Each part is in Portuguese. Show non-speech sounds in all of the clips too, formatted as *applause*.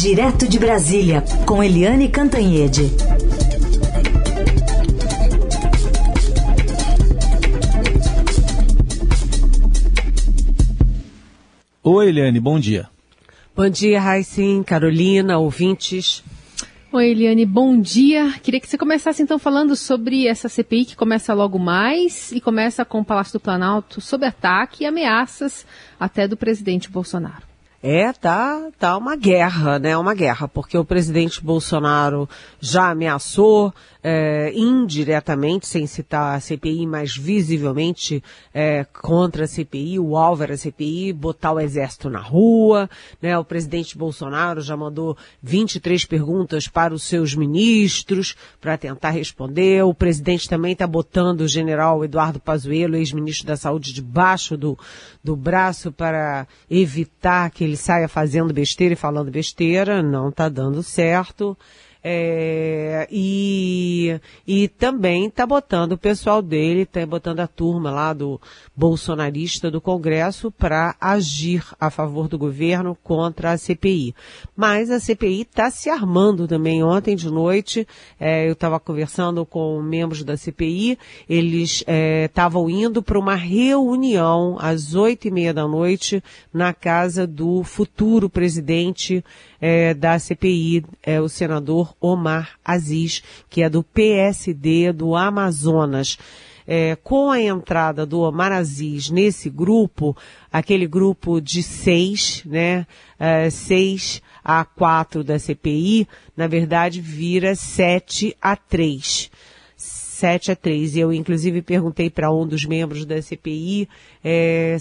Direto de Brasília, com Eliane Cantanhede. Oi, Eliane, bom dia. Bom dia, Raicin, Carolina, ouvintes. Oi, Eliane, bom dia. Queria que você começasse então falando sobre essa CPI que começa logo mais e começa com o Palácio do Planalto sob ataque e ameaças até do presidente Bolsonaro. É, tá, tá uma guerra, né? Uma guerra, porque o presidente Bolsonaro já ameaçou é, indiretamente, sem citar a CPI, mas visivelmente é, contra a CPI, o era a CPI, botar o exército na rua, né? O presidente Bolsonaro já mandou 23 perguntas para os seus ministros para tentar responder. O presidente também está botando o general Eduardo Pazuello, ex-ministro da Saúde, debaixo do, do braço para evitar que ele saia fazendo besteira e falando besteira, não está dando certo. É, e, e também está botando o pessoal dele, está botando a turma lá do bolsonarista do Congresso para agir a favor do governo contra a CPI. Mas a CPI está se armando também. Ontem de noite, é, eu estava conversando com membros da CPI, eles estavam é, indo para uma reunião às oito e meia da noite na casa do futuro presidente é, da CPI, é, o senador Omar Aziz, que é do PSD do Amazonas. É, com a entrada do Omar Aziz nesse grupo, aquele grupo de seis, né, é, seis a quatro da CPI, na verdade vira sete a três. 7 a 3. Eu, inclusive, perguntei para um dos membros da CPI é,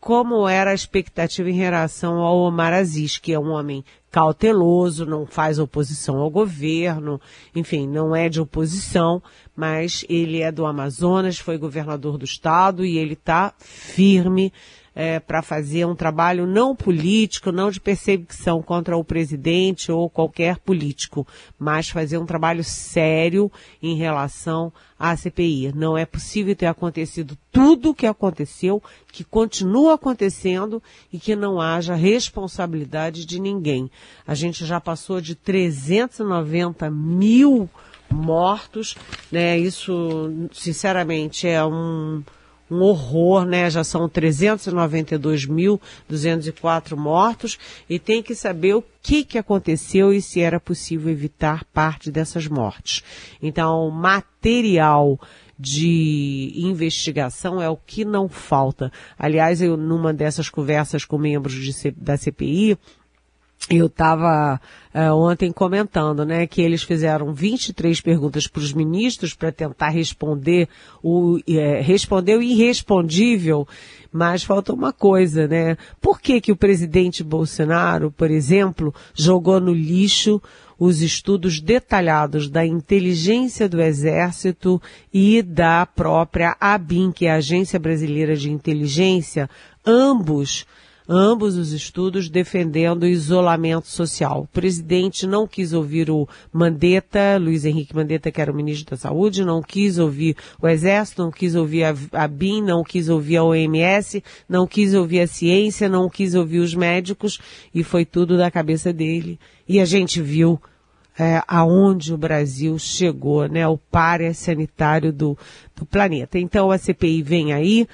como era a expectativa em relação ao Omar Aziz, que é um homem cauteloso, não faz oposição ao governo, enfim, não é de oposição, mas ele é do Amazonas, foi governador do estado e ele está firme é, para fazer um trabalho não político, não de perseguição contra o presidente ou qualquer político, mas fazer um trabalho sério em relação à CPI. Não é possível ter acontecido tudo o que aconteceu, que continua acontecendo e que não haja responsabilidade de ninguém. A gente já passou de 390 mil mortos, né? Isso, sinceramente, é um, um horror, né? Já são 392.204 mortos e tem que saber o que, que aconteceu e se era possível evitar parte dessas mortes. Então, material de investigação é o que não falta. Aliás, eu, numa dessas conversas com membros de, da CPI, eu estava é, ontem comentando, né, que eles fizeram 23 perguntas para os ministros para tentar responder o é, responder o irrespondível, mas falta uma coisa, né? Por que que o presidente Bolsonaro, por exemplo, jogou no lixo os estudos detalhados da inteligência do Exército e da própria ABIN, que é a Agência Brasileira de Inteligência, ambos ambos os estudos defendendo o isolamento social. O presidente não quis ouvir o Mandetta, Luiz Henrique Mandetta, que era o ministro da Saúde, não quis ouvir o Exército, não quis ouvir a, a BIM, não quis ouvir a OMS, não quis ouvir a ciência, não quis ouvir os médicos, e foi tudo da cabeça dele. E a gente viu é, aonde o Brasil chegou, né? O páreo sanitário do, do planeta. Então a CPI vem aí,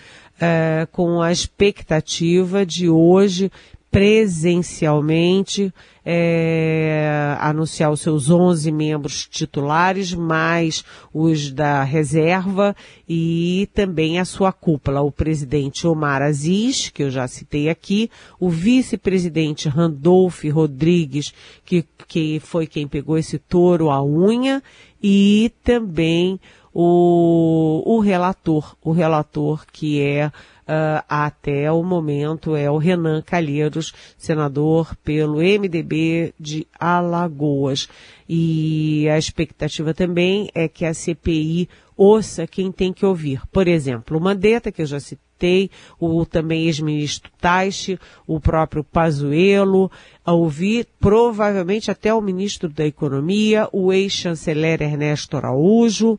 é, com a expectativa de hoje presencialmente é, anunciar os seus 11 membros titulares, mais os da reserva e também a sua cúpula, o presidente Omar Aziz, que eu já citei aqui, o vice-presidente Randolph Rodrigues, que, que foi quem pegou esse touro à unha, e também o, o relator, o relator que é uh, até o momento é o Renan Calheiros, senador pelo MDB de Alagoas. E a expectativa também é que a CPI ouça quem tem que ouvir. Por exemplo, o Mandetta, que eu já citei, o também ex-ministro Taixe, o próprio Pazuello, a ouvir provavelmente até o ministro da Economia, o ex-chanceler Ernesto Araújo,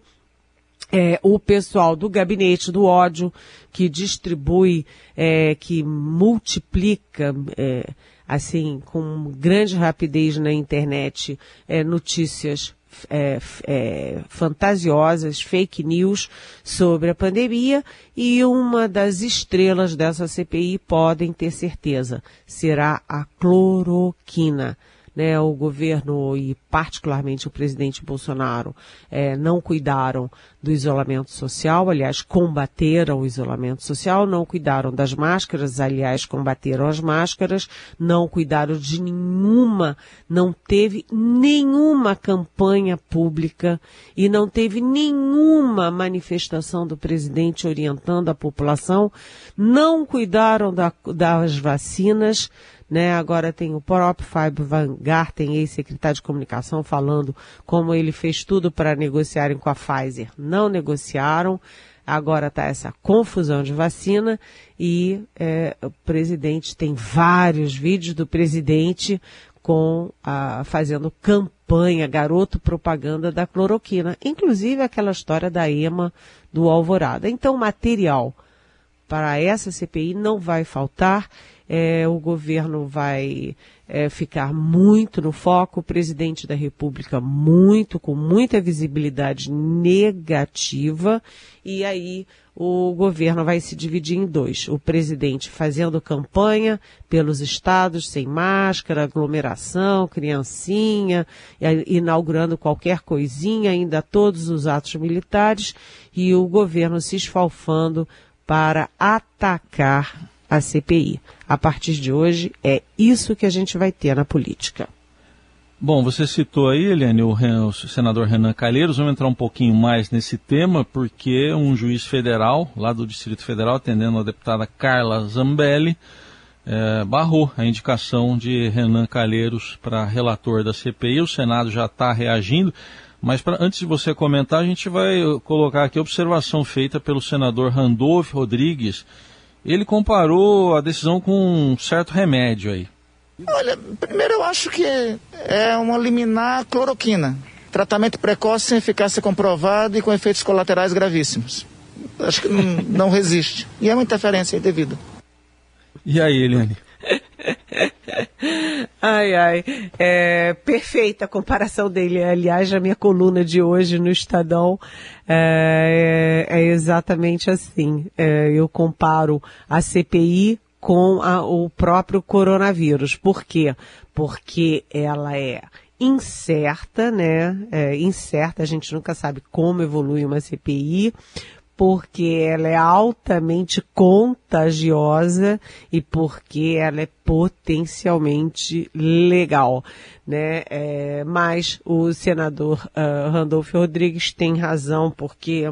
é, o pessoal do gabinete do ódio que distribui, é, que multiplica é, assim, com grande rapidez na internet, é, notícias é, é, fantasiosas, fake news sobre a pandemia e uma das estrelas dessa CPI podem ter certeza será a cloroquina né, o governo e particularmente o presidente Bolsonaro é, não cuidaram do isolamento social, aliás, combateram o isolamento social, não cuidaram das máscaras, aliás, combateram as máscaras, não cuidaram de nenhuma, não teve nenhuma campanha pública e não teve nenhuma manifestação do presidente orientando a população, não cuidaram da, das vacinas, né? Agora tem o próprio Fábio Van Garten, ex-secretário de comunicação, falando como ele fez tudo para negociarem com a Pfizer. Não negociaram. Agora está essa confusão de vacina e é, o presidente tem vários vídeos do presidente com a, fazendo campanha, garoto propaganda da cloroquina, inclusive aquela história da EMA do Alvorada. Então, material para essa CPI não vai faltar. É, o governo vai é, ficar muito no foco, o presidente da República muito, com muita visibilidade negativa, e aí o governo vai se dividir em dois. O presidente fazendo campanha pelos estados sem máscara, aglomeração, criancinha, inaugurando qualquer coisinha, ainda todos os atos militares, e o governo se esfalfando para atacar a CPI. A partir de hoje, é isso que a gente vai ter na política. Bom, você citou aí, Eliane, o, o, senador Renan Calheiros. Vamos entrar um pouquinho mais nesse tema, porque um juiz federal, lá do Distrito Federal, atendendo a deputada Carla Zambelli, é, barrou a indicação de Renan Calheiros para relator da CPI. O Senado já está reagindo. Mas pra, antes de você comentar, a gente vai colocar aqui a observação feita pelo senador Randolph Rodrigues, ele comparou a decisão com um certo remédio aí. Olha, primeiro eu acho que é uma liminar cloroquina. Tratamento precoce sem eficácia comprovada e com efeitos colaterais gravíssimos. Acho que não, não resiste. E é uma interferência indevida. E aí, Eliane? Ai, ai. É, perfeita a comparação dele. Aliás, a minha coluna de hoje no Estadão é, é exatamente assim. É, eu comparo a CPI com a, o próprio coronavírus. Por quê? Porque ela é incerta, né? É, incerta, a gente nunca sabe como evolui uma CPI, porque ela é altamente contagiosa e porque ela é potencialmente legal, né? É, mas o senador uh, Randolfo Rodrigues tem razão porque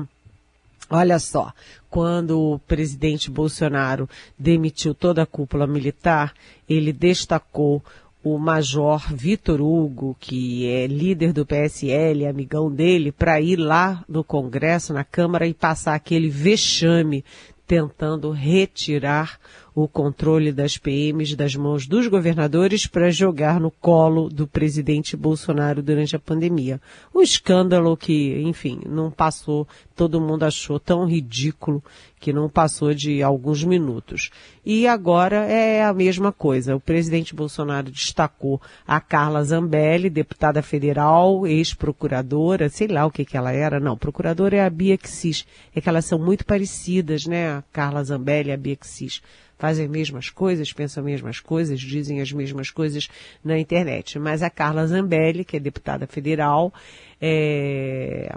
Olha só, quando o presidente Bolsonaro demitiu toda a cúpula militar, ele destacou o Major Vitor Hugo, que é líder do PSL, amigão dele, para ir lá no Congresso, na Câmara e passar aquele vexame tentando retirar o controle das PMs das mãos dos governadores para jogar no colo do presidente Bolsonaro durante a pandemia. Um escândalo que, enfim, não passou, todo mundo achou tão ridículo que não passou de alguns minutos. E agora é a mesma coisa. O presidente Bolsonaro destacou a Carla Zambelli, deputada federal, ex-procuradora, sei lá o que que ela era. Não, procuradora é a Bia Xis. É que elas são muito parecidas, né? A Carla Zambelli e a Bia Xis fazem as mesmas coisas, pensam as mesmas coisas, dizem as mesmas coisas na internet. Mas a Carla Zambelli, que é deputada federal, é,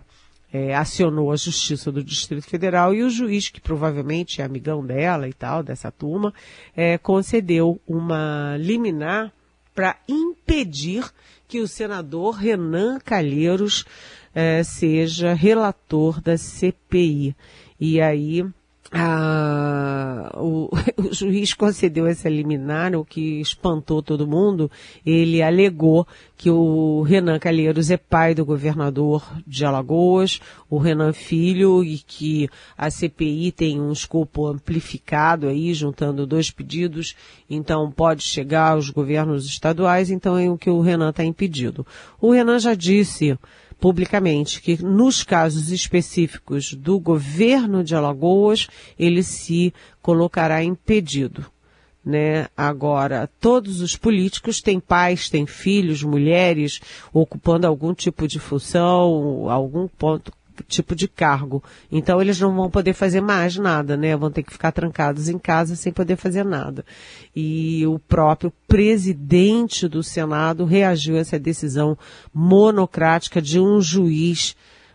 é, acionou a Justiça do Distrito Federal e o juiz, que provavelmente é amigão dela e tal, dessa turma, é, concedeu uma liminar para impedir que o senador Renan Calheiros é, seja relator da CPI. E aí ah, o, *laughs* o, juiz concedeu essa liminar, o que espantou todo mundo. Ele alegou que o Renan Calheiros é pai do governador de Alagoas, o Renan Filho, e que a CPI tem um escopo amplificado aí, juntando dois pedidos, então pode chegar aos governos estaduais, então é o que o Renan está impedido. O Renan já disse publicamente que nos casos específicos do governo de Alagoas, ele se colocará impedido. né? Agora, todos os políticos têm pais, têm filhos, mulheres, ocupando algum tipo de função, algum ponto, tipo de cargo. Então eles não vão poder fazer mais nada, né? Vão ter que ficar trancados em casa sem poder fazer nada. E o próprio presidente do Senado reagiu a essa decisão monocrática de um juiz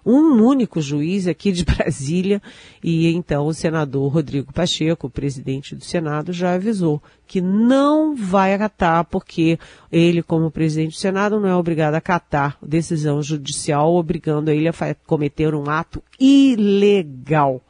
um único juiz aqui de *laughs* Brasília, e então o senador Rodrigo Pacheco, presidente do Senado, já avisou que não vai acatar, porque ele, como presidente do Senado, não é obrigado a acatar decisão judicial, obrigando ele a cometer um ato ilegal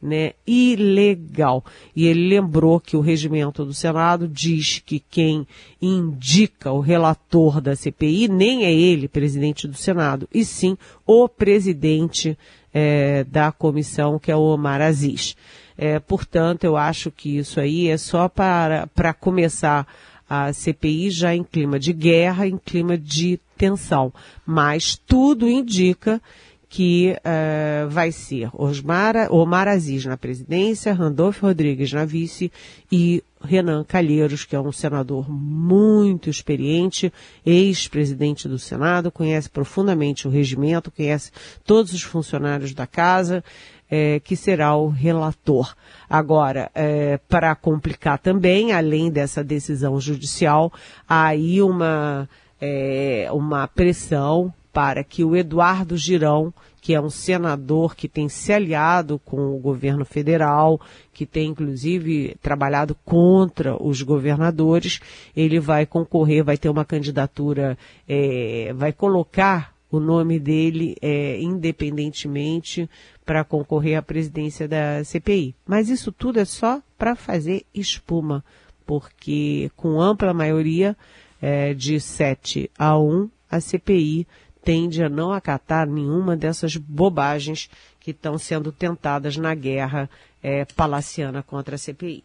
né, ilegal. E ele lembrou que o regimento do Senado diz que quem indica o relator da CPI nem é ele, presidente do Senado, e sim o presidente é, da comissão, que é o Omar Aziz. É, portanto, eu acho que isso aí é só para, para começar a CPI já em clima de guerra, em clima de tensão. Mas tudo indica que uh, vai ser Osmar, Omar Aziz na presidência, Randolfo Rodrigues na vice e Renan Calheiros, que é um senador muito experiente, ex-presidente do Senado, conhece profundamente o regimento, conhece todos os funcionários da casa, é, que será o relator. Agora, é, para complicar também, além dessa decisão judicial, há aí uma, é, uma pressão para que o Eduardo Girão, que é um senador que tem se aliado com o governo federal, que tem inclusive trabalhado contra os governadores, ele vai concorrer, vai ter uma candidatura, é, vai colocar o nome dele é, independentemente para concorrer à presidência da CPI. Mas isso tudo é só para fazer espuma, porque com ampla maioria é, de 7 a 1, a CPI tende a não acatar nenhuma dessas bobagens que estão sendo tentadas na guerra é, palaciana contra a CPI.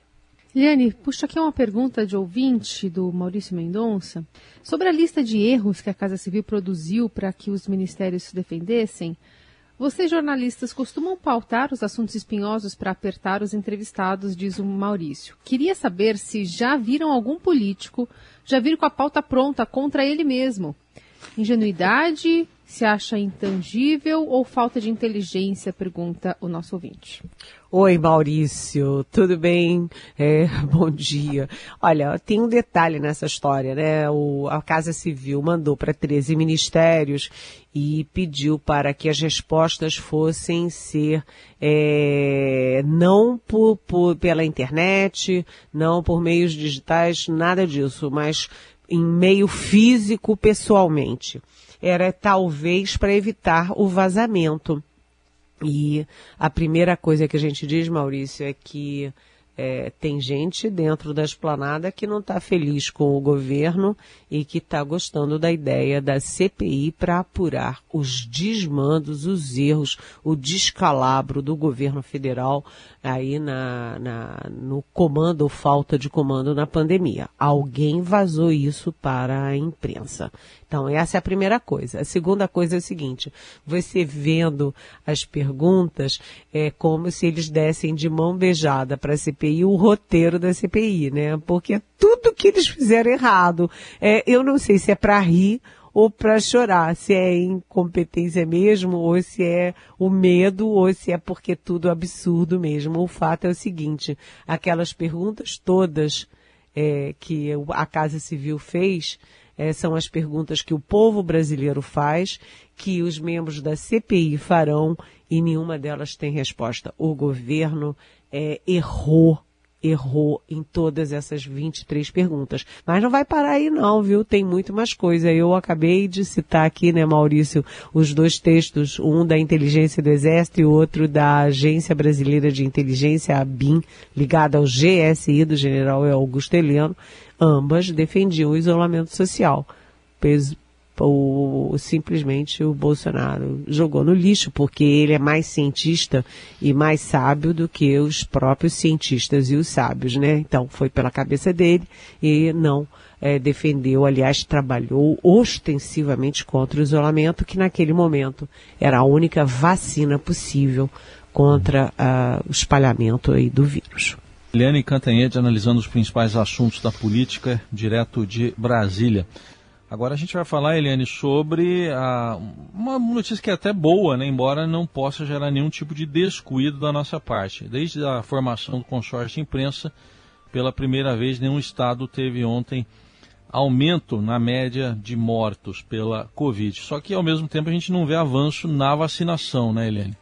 Liane, puxa aqui uma pergunta de ouvinte do Maurício Mendonça. Sobre a lista de erros que a Casa Civil produziu para que os ministérios se defendessem, vocês jornalistas costumam pautar os assuntos espinhosos para apertar os entrevistados, diz o Maurício. Queria saber se já viram algum político já vir com a pauta pronta contra ele mesmo, Ingenuidade, se acha intangível ou falta de inteligência? Pergunta o nosso ouvinte. Oi, Maurício, tudo bem? É, *laughs* bom dia. Olha, tem um detalhe nessa história, né? O, a Casa Civil mandou para 13 ministérios e pediu para que as respostas fossem ser é, não por, por, pela internet, não por meios digitais, nada disso, mas em meio físico pessoalmente. Era talvez para evitar o vazamento. E a primeira coisa que a gente diz, Maurício, é que é, tem gente dentro da esplanada que não está feliz com o governo e que está gostando da ideia da CPI para apurar os desmandos, os erros, o descalabro do governo federal aí na, na, no comando ou falta de comando na pandemia. Alguém vazou isso para a imprensa. Então, essa é a primeira coisa. A segunda coisa é o seguinte: você vendo as perguntas, é como se eles dessem de mão beijada para a CPI o roteiro da CPI, né? Porque tudo que eles fizeram errado, é, eu não sei se é para rir ou para chorar, se é incompetência mesmo, ou se é o medo, ou se é porque tudo absurdo mesmo. O fato é o seguinte, aquelas perguntas todas é, que a Casa Civil fez, é, são as perguntas que o povo brasileiro faz, que os membros da CPI farão e nenhuma delas tem resposta. O governo é, errou errou em todas essas 23 perguntas. Mas não vai parar aí não, viu? Tem muito mais coisa. Eu acabei de citar aqui, né, Maurício, os dois textos, um da inteligência do Exército e outro da Agência Brasileira de Inteligência, a BIM, ligada ao GSI do general Augusto Heleno. Ambas defendiam o isolamento social o, simplesmente o Bolsonaro jogou no lixo, porque ele é mais cientista e mais sábio do que os próprios cientistas e os sábios, né? Então foi pela cabeça dele e não é, defendeu, aliás, trabalhou ostensivamente contra o isolamento, que naquele momento era a única vacina possível contra uh, o espalhamento aí do vírus. Eliane Cantanhede analisando os principais assuntos da política, direto de Brasília. Agora a gente vai falar, Eliane, sobre a, uma notícia que é até boa, né, embora não possa gerar nenhum tipo de descuido da nossa parte. Desde a formação do consórcio de imprensa, pela primeira vez, nenhum estado teve ontem aumento na média de mortos pela Covid. Só que, ao mesmo tempo, a gente não vê avanço na vacinação, né, Eliane?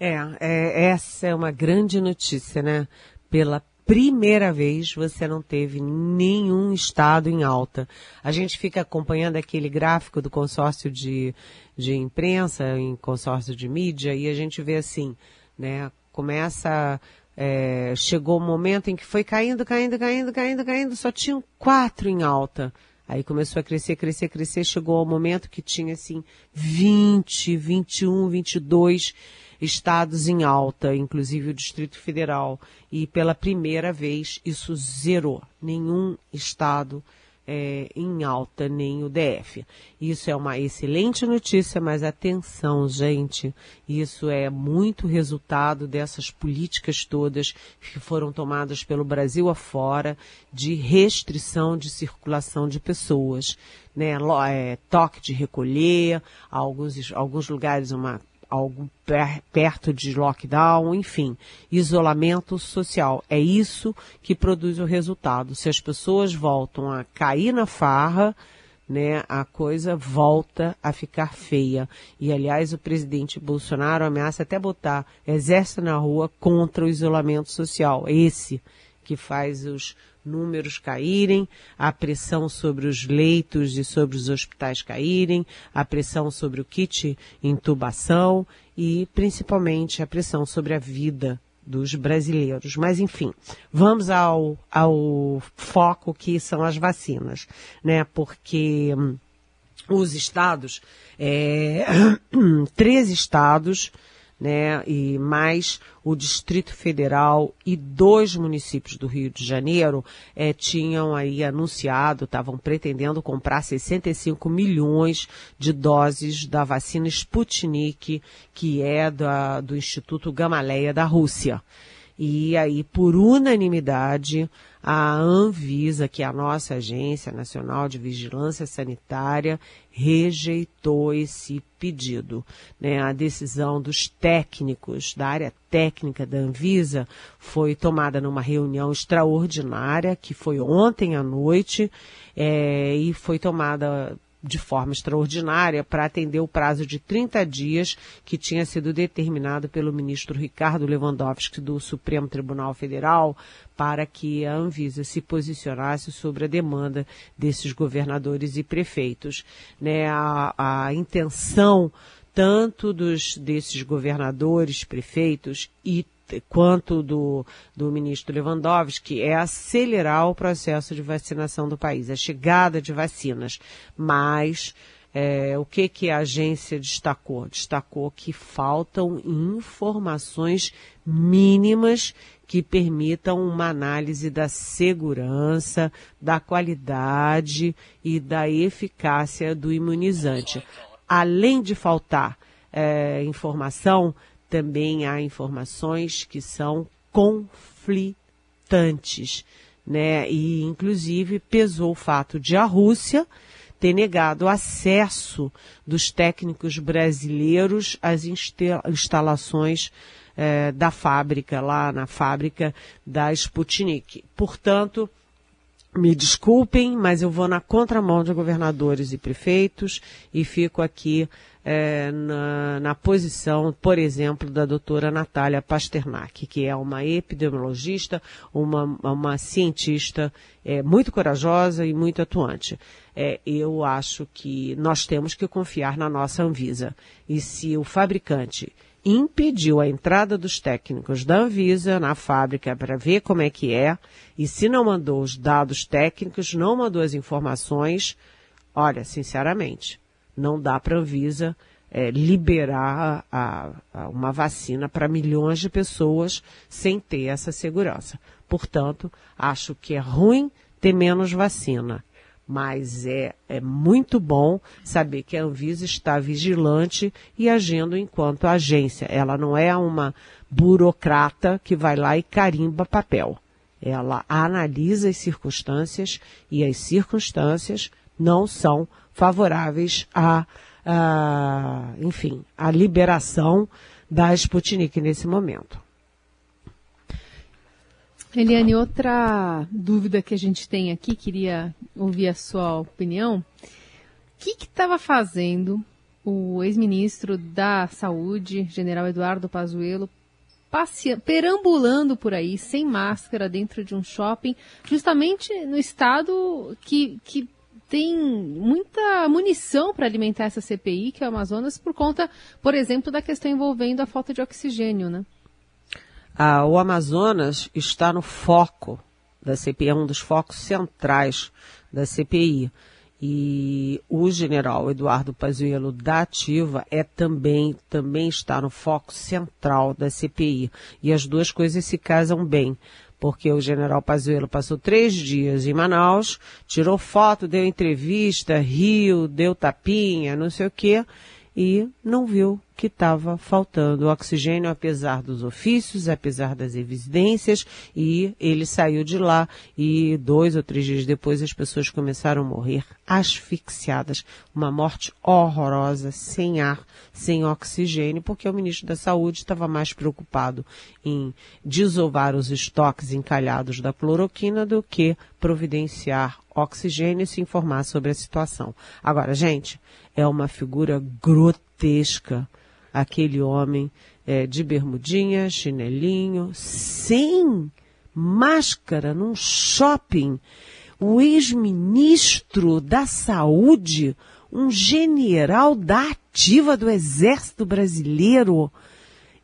É, é essa é uma grande notícia, né? Pela primeira vez você não teve nenhum estado em alta. A gente fica acompanhando aquele gráfico do consórcio de, de imprensa, em consórcio de mídia, e a gente vê assim, né? Começa é, chegou o um momento em que foi caindo, caindo, caindo, caindo, caindo, só tinham quatro em alta. Aí começou a crescer, crescer, crescer, chegou ao momento que tinha assim 20, 21, 22 estados em alta, inclusive o Distrito Federal. E pela primeira vez isso zerou. Nenhum estado é, em alta nem o DF. Isso é uma excelente notícia, mas atenção, gente, isso é muito resultado dessas políticas todas que foram tomadas pelo Brasil afora de restrição de circulação de pessoas. Né, é, toque de recolher, alguns, alguns lugares uma algo per, perto de lockdown, enfim, isolamento social. É isso que produz o resultado. Se as pessoas voltam a cair na farra, né, a coisa volta a ficar feia. E, aliás, o presidente Bolsonaro ameaça até botar exército na rua contra o isolamento social. Esse que faz os números caírem, a pressão sobre os leitos e sobre os hospitais caírem, a pressão sobre o kit intubação e principalmente a pressão sobre a vida dos brasileiros. Mas enfim, vamos ao, ao foco que são as vacinas, né? Porque hum, os estados, é, *clears throat* três estados né, e mais o Distrito Federal e dois municípios do Rio de Janeiro é, tinham aí anunciado, estavam pretendendo comprar 65 milhões de doses da vacina Sputnik, que é da, do Instituto Gamaleia da Rússia. E aí, por unanimidade, a Anvisa, que é a nossa Agência Nacional de Vigilância Sanitária, rejeitou esse pedido. Né? A decisão dos técnicos, da área técnica da Anvisa, foi tomada numa reunião extraordinária, que foi ontem à noite, é, e foi tomada de forma extraordinária para atender o prazo de 30 dias que tinha sido determinado pelo ministro Ricardo Lewandowski do Supremo Tribunal Federal para que a Anvisa se posicionasse sobre a demanda desses governadores e prefeitos. Né, a, a intenção tanto dos desses governadores, prefeitos e quanto do, do ministro Lewandowski é acelerar o processo de vacinação do país, a chegada de vacinas. Mas é, o que, que a agência destacou? Destacou que faltam informações mínimas que permitam uma análise da segurança, da qualidade e da eficácia do imunizante. Além de faltar é, informação, também há informações que são conflitantes, né? E inclusive pesou o fato de a Rússia ter negado acesso dos técnicos brasileiros às instalações eh, da fábrica, lá na fábrica da Sputnik. Portanto, me desculpem, mas eu vou na contramão de governadores e prefeitos e fico aqui é, na, na, posição, por exemplo, da doutora Natália Pasternak, que é uma epidemiologista, uma, uma cientista é, muito corajosa e muito atuante. É, eu acho que nós temos que confiar na nossa Anvisa. E se o fabricante impediu a entrada dos técnicos da Anvisa na fábrica para ver como é que é, e se não mandou os dados técnicos, não mandou as informações, olha, sinceramente, não dá para a Anvisa é, liberar a, a uma vacina para milhões de pessoas sem ter essa segurança. Portanto, acho que é ruim ter menos vacina, Mas é, é muito bom saber que a Anvisa está vigilante e agindo enquanto agência. Ela não é uma burocrata que vai lá e carimba papel. Ela analisa as circunstâncias e as circunstâncias não são favoráveis a, a enfim, a liberação da Sputnik nesse momento. Eliane, outra dúvida que a gente tem aqui, queria ouvir a sua opinião. O que estava fazendo o ex-ministro da Saúde, general Eduardo Pazuello, perambulando por aí, sem máscara, dentro de um shopping, justamente no estado que, que tem muita munição para alimentar essa CPI, que é o Amazonas, por conta, por exemplo, da questão envolvendo a falta de oxigênio, né? Ah, o Amazonas está no foco da CPI, é um dos focos centrais da CPI. E o general Eduardo Pazuello da Ativa é também, também está no foco central da CPI. E as duas coisas se casam bem, porque o general Pazuello passou três dias em Manaus, tirou foto, deu entrevista, riu, deu tapinha, não sei o quê, e não viu que estava faltando oxigênio, apesar dos ofícios, apesar das evidências, e ele saiu de lá e dois ou três dias depois as pessoas começaram a morrer asfixiadas. Uma morte horrorosa, sem ar, sem oxigênio, porque o ministro da Saúde estava mais preocupado em desovar os estoques encalhados da cloroquina do que providenciar oxigênio e se informar sobre a situação. Agora, gente, é uma figura grotesca aquele homem é, de bermudinha, chinelinho, sem máscara, num shopping. O ex-ministro da Saúde, um general da ativa do Exército Brasileiro.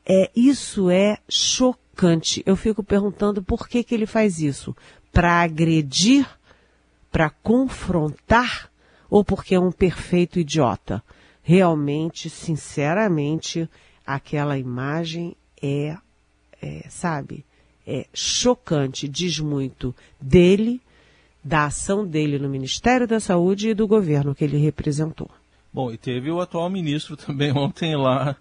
É, isso é chocante. Eu fico perguntando por que, que ele faz isso. Para agredir? Para confrontar? Ou porque é um perfeito idiota? Realmente, sinceramente, aquela imagem é, é, sabe, é chocante, diz muito dele, da ação dele no Ministério da Saúde e do governo que ele representou. Bom, e teve o atual ministro *laughs* também ontem lá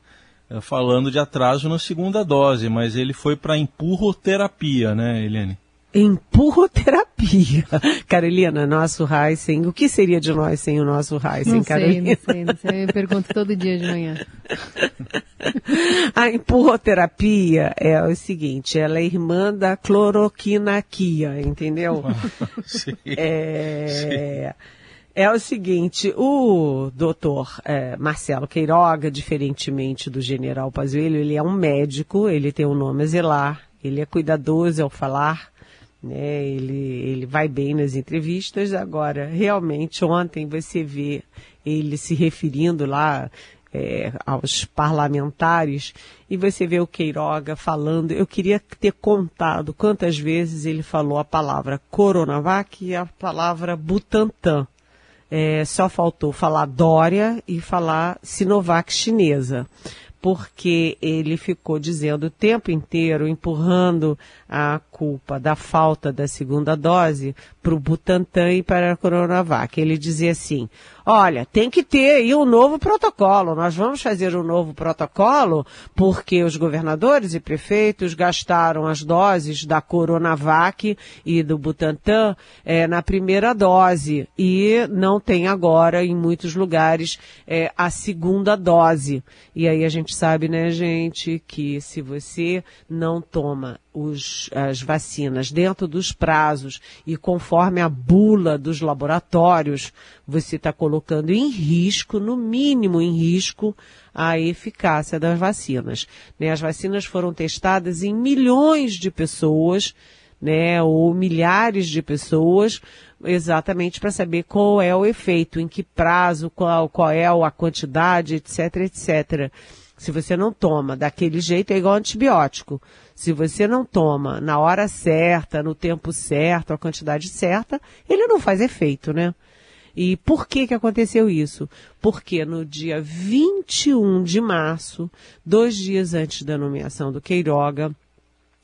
eh, falando de atraso na segunda dose, mas ele foi para empurroterapia, né, Helene? Empurroterapia. *laughs* Carolina, nosso Heisen, o que seria de nós sem o nosso Heisen, não Carolina? Sei, não sei, não sei. Eu pergunto todo dia de manhã. *laughs* A empurroterapia é o seguinte, ela é irmã da cloroquinaquia, entendeu? *laughs* Sim. É... É o seguinte, o doutor é, Marcelo Queiroga, diferentemente do general Pazuello, ele é um médico, ele tem um nome a zelar, ele é cuidadoso ao falar, né? Ele, ele vai bem nas entrevistas. Agora, realmente, ontem você vê ele se referindo lá é, aos parlamentares e você vê o Queiroga falando. Eu queria ter contado quantas vezes ele falou a palavra Coronavac e a palavra Butantan. É, só faltou falar Dória e falar Sinovac chinesa porque ele ficou dizendo o tempo inteiro, empurrando a culpa da falta da segunda dose para o Butantan e para a Coronavac. Ele dizia assim, olha, tem que ter aí um novo protocolo, nós vamos fazer um novo protocolo porque os governadores e prefeitos gastaram as doses da Coronavac e do Butantan é, na primeira dose e não tem agora em muitos lugares é, a segunda dose. E aí a gente sabe, né, gente, que se você não toma os, as vacinas dentro dos prazos e conforme a bula dos laboratórios, você está colocando em risco, no mínimo em risco, a eficácia das vacinas. Né? As vacinas foram testadas em milhões de pessoas, né, ou milhares de pessoas, exatamente para saber qual é o efeito, em que prazo, qual, qual é a quantidade, etc, etc. Se você não toma daquele jeito, é igual antibiótico. Se você não toma na hora certa, no tempo certo, a quantidade certa, ele não faz efeito, né? E por que que aconteceu isso? Porque no dia 21 de março, dois dias antes da nomeação do Queiroga,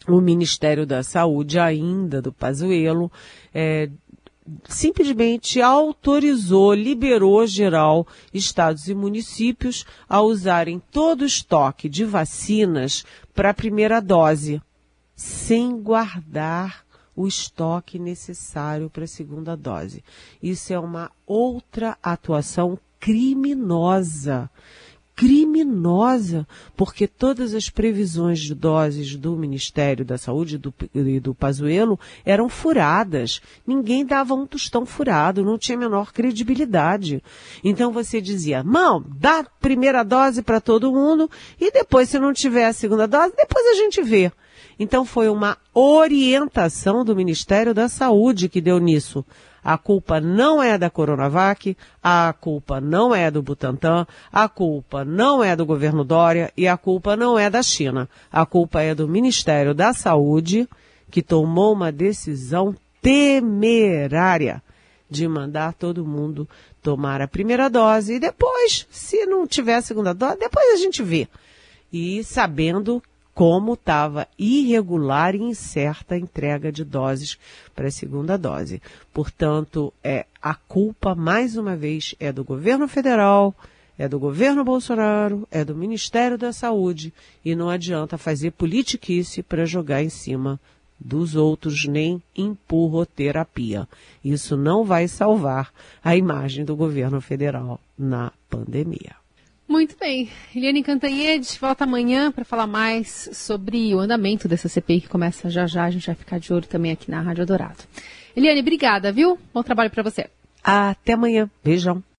o Ministério da Saúde, ainda do Pazuello, é, simplesmente autorizou, liberou geral estados e municípios a usarem todo o estoque de vacinas para a primeira dose, sem guardar o estoque necessário para a segunda dose. Isso é uma outra atuação criminosa criminosa, porque todas as previsões de doses do Ministério da Saúde do, e do Pazuello eram furadas. Ninguém dava um tostão furado, não tinha a menor credibilidade. Então você dizia, mão, dá primeira dose para todo mundo e depois, se não tiver a segunda dose, depois a gente vê. Então foi uma orientação do Ministério da Saúde que deu nisso. A culpa não é da Coronavac, a culpa não é do Butantan, a culpa não é do governo Dória e a culpa não é da China. A culpa é do Ministério da Saúde, que tomou uma decisão temerária de mandar todo mundo tomar a primeira dose e depois, se não tiver a segunda dose, depois a gente vê. E sabendo como estava irregular e incerta a entrega de doses para a segunda dose. Portanto, é a culpa mais uma vez é do governo federal, é do governo Bolsonaro, é do Ministério da Saúde e não adianta fazer politiquice para jogar em cima dos outros nem empurroterapia. Isso não vai salvar a imagem do governo federal na pandemia. Muito bem. Eliane Cantanhede volta amanhã para falar mais sobre o andamento dessa CPI que começa já já. A gente vai ficar de olho também aqui na Rádio Dourado. Eliane, obrigada, viu? Bom trabalho para você. Até amanhã. Beijão.